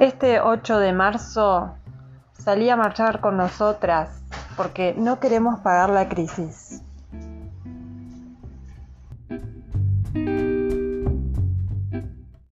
Este 8 de marzo salí a marchar con nosotras porque no queremos pagar la crisis.